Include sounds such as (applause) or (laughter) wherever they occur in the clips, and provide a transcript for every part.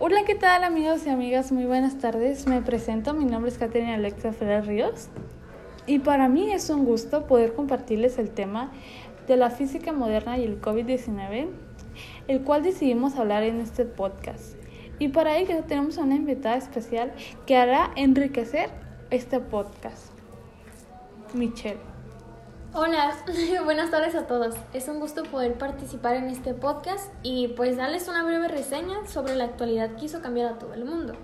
Hola, ¿qué tal amigos y amigas? Muy buenas tardes. Me presento, mi nombre es Caterina Alexa Ferrer Ríos y para mí es un gusto poder compartirles el tema de la física moderna y el COVID-19, el cual decidimos hablar en este podcast. Y para ello tenemos una invitada especial que hará enriquecer este podcast, Michelle. Hola, (laughs) buenas tardes a todos. Es un gusto poder participar en este podcast y pues darles una breve reseña sobre la actualidad que hizo cambiar a todo el mundo.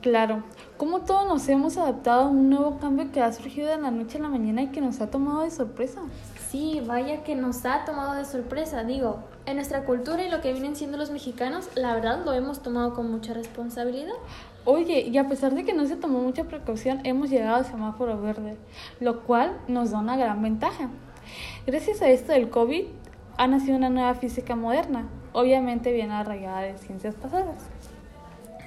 Claro, como todos nos hemos adaptado a un nuevo cambio que ha surgido de la noche a la mañana y que nos ha tomado de sorpresa. Sí, vaya que nos ha tomado de sorpresa. Digo, en nuestra cultura y lo que vienen siendo los mexicanos, la verdad lo hemos tomado con mucha responsabilidad. Oye, y a pesar de que no se tomó mucha precaución, hemos llegado al semáforo verde, lo cual nos da una gran ventaja. Gracias a esto del COVID, ha nacido una nueva física moderna, obviamente bien arraigada de ciencias pasadas.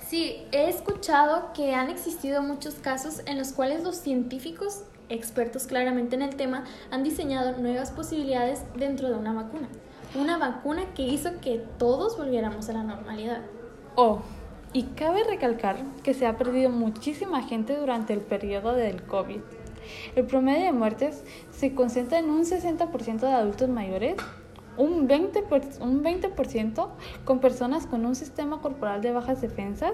Sí, he escuchado que han existido muchos casos en los cuales los científicos, expertos claramente en el tema, han diseñado nuevas posibilidades dentro de una vacuna. Una vacuna que hizo que todos volviéramos a la normalidad. Oh, y cabe recalcar que se ha perdido muchísima gente durante el periodo del COVID. El promedio de muertes se concentra en un 60% de adultos mayores, un 20%, un 20 con personas con un sistema corporal de bajas defensas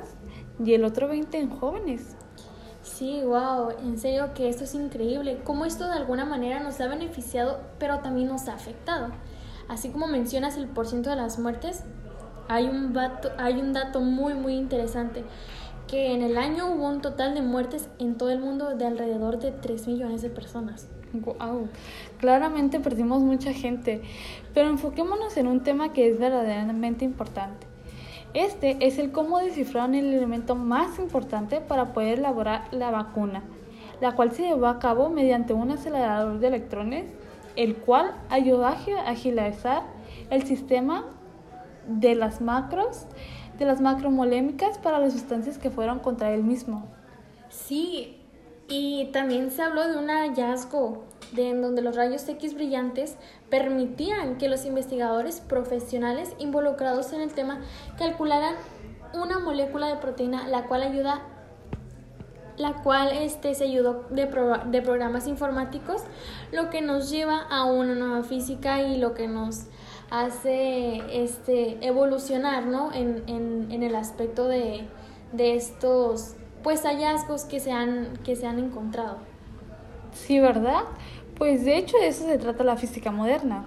y el otro 20% en jóvenes. Sí, wow, en serio que esto es increíble, cómo esto de alguna manera nos ha beneficiado, pero también nos ha afectado. Así como mencionas el porcentaje de las muertes, hay un, dato, hay un dato muy muy interesante que en el año hubo un total de muertes en todo el mundo de alrededor de 3 millones de personas. Wow, claramente perdimos mucha gente, pero enfoquémonos en un tema que es verdaderamente importante. Este es el cómo descifraron el elemento más importante para poder elaborar la vacuna, la cual se llevó a cabo mediante un acelerador de electrones, el cual ayudó a agilizar el sistema de las macros, de las macromolémicas para las sustancias que fueron contra él mismo. Sí, y también se habló de un hallazgo de en donde los rayos X brillantes permitían que los investigadores profesionales involucrados en el tema calcularan una molécula de proteína la cual ayuda la cual este, se ayudó de, de programas informáticos, lo que nos lleva a una nueva física y lo que nos hace este, evolucionar ¿no? en, en, en el aspecto de, de, estos pues hallazgos que se, han, que se han encontrado. Sí, ¿verdad? Pues de hecho de eso se trata la física moderna,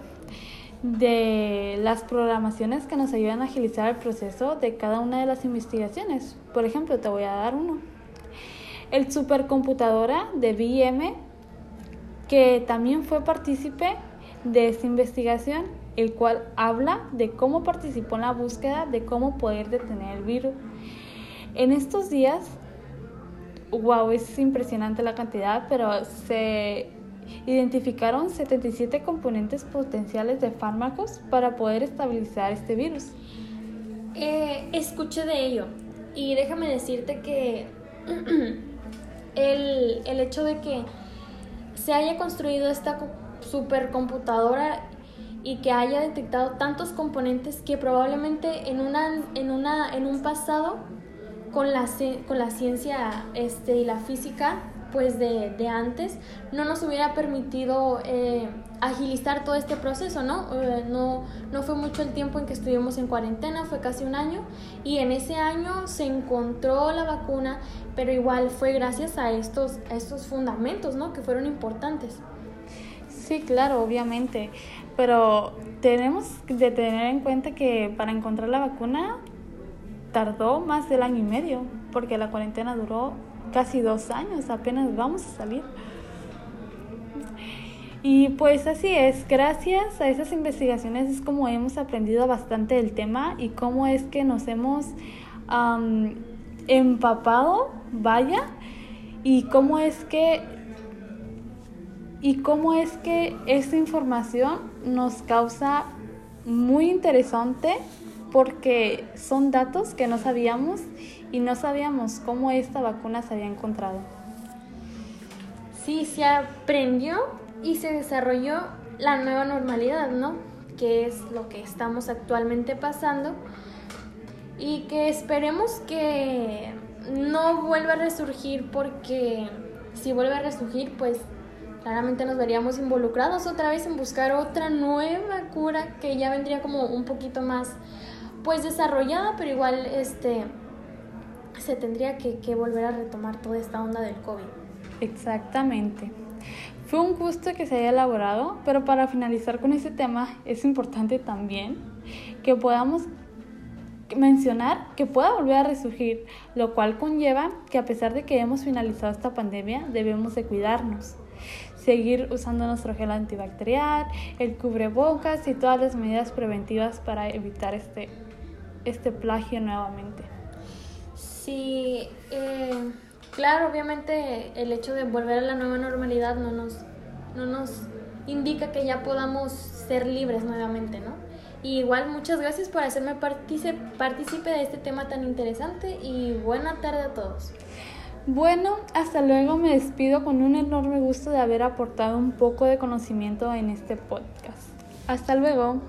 de las programaciones que nos ayudan a agilizar el proceso de cada una de las investigaciones. Por ejemplo, te voy a dar uno. El supercomputadora de BM, que también fue partícipe de esta investigación el cual habla de cómo participó en la búsqueda de cómo poder detener el virus. En estos días, wow, es impresionante la cantidad, pero se identificaron 77 componentes potenciales de fármacos para poder estabilizar este virus. Eh, escuché de ello y déjame decirte que (clears throat) el, el hecho de que se haya construido esta supercomputadora y que haya detectado tantos componentes que probablemente en, una, en, una, en un pasado con la, con la ciencia este, y la física pues de, de antes no nos hubiera permitido eh, agilizar todo este proceso, ¿no? Eh, ¿no? No fue mucho el tiempo en que estuvimos en cuarentena, fue casi un año y en ese año se encontró la vacuna, pero igual fue gracias a estos, a estos fundamentos, ¿no? Que fueron importantes. Sí, claro, obviamente pero tenemos de tener en cuenta que para encontrar la vacuna tardó más del año y medio, porque la cuarentena duró casi dos años, apenas vamos a salir. Y pues así es, gracias a esas investigaciones es como hemos aprendido bastante del tema y cómo es que nos hemos empapado, vaya, y cómo es que y cómo es que esta información nos causa muy interesante porque son datos que no sabíamos y no sabíamos cómo esta vacuna se había encontrado. Sí, se aprendió y se desarrolló la nueva normalidad, ¿no? Que es lo que estamos actualmente pasando. y que esperemos que no vuelva a resurgir porque si vuelve a resurgir pues claramente nos veríamos involucrados otra vez en buscar otra nueva cura que ya vendría como un poquito más pues desarrollada pero igual este se tendría que, volver a retomar toda esta onda del COVID. Exactamente. Fue un gusto que se haya elaborado, pero para finalizar con este tema es importante también que podamos mencionar que pueda volver a resurgir, lo cual conlleva que a pesar de que hemos finalizado esta pandemia, debemos de cuidarnos, seguir usando nuestro gel antibacterial, el cubrebocas y todas las medidas preventivas para evitar este, este plagio nuevamente. Sí, eh Claro, obviamente el hecho de volver a la nueva normalidad no nos, no nos indica que ya podamos ser libres nuevamente, ¿no? Y igual muchas gracias por hacerme partícipe de este tema tan interesante y buena tarde a todos. Bueno, hasta luego me despido con un enorme gusto de haber aportado un poco de conocimiento en este podcast. Hasta luego.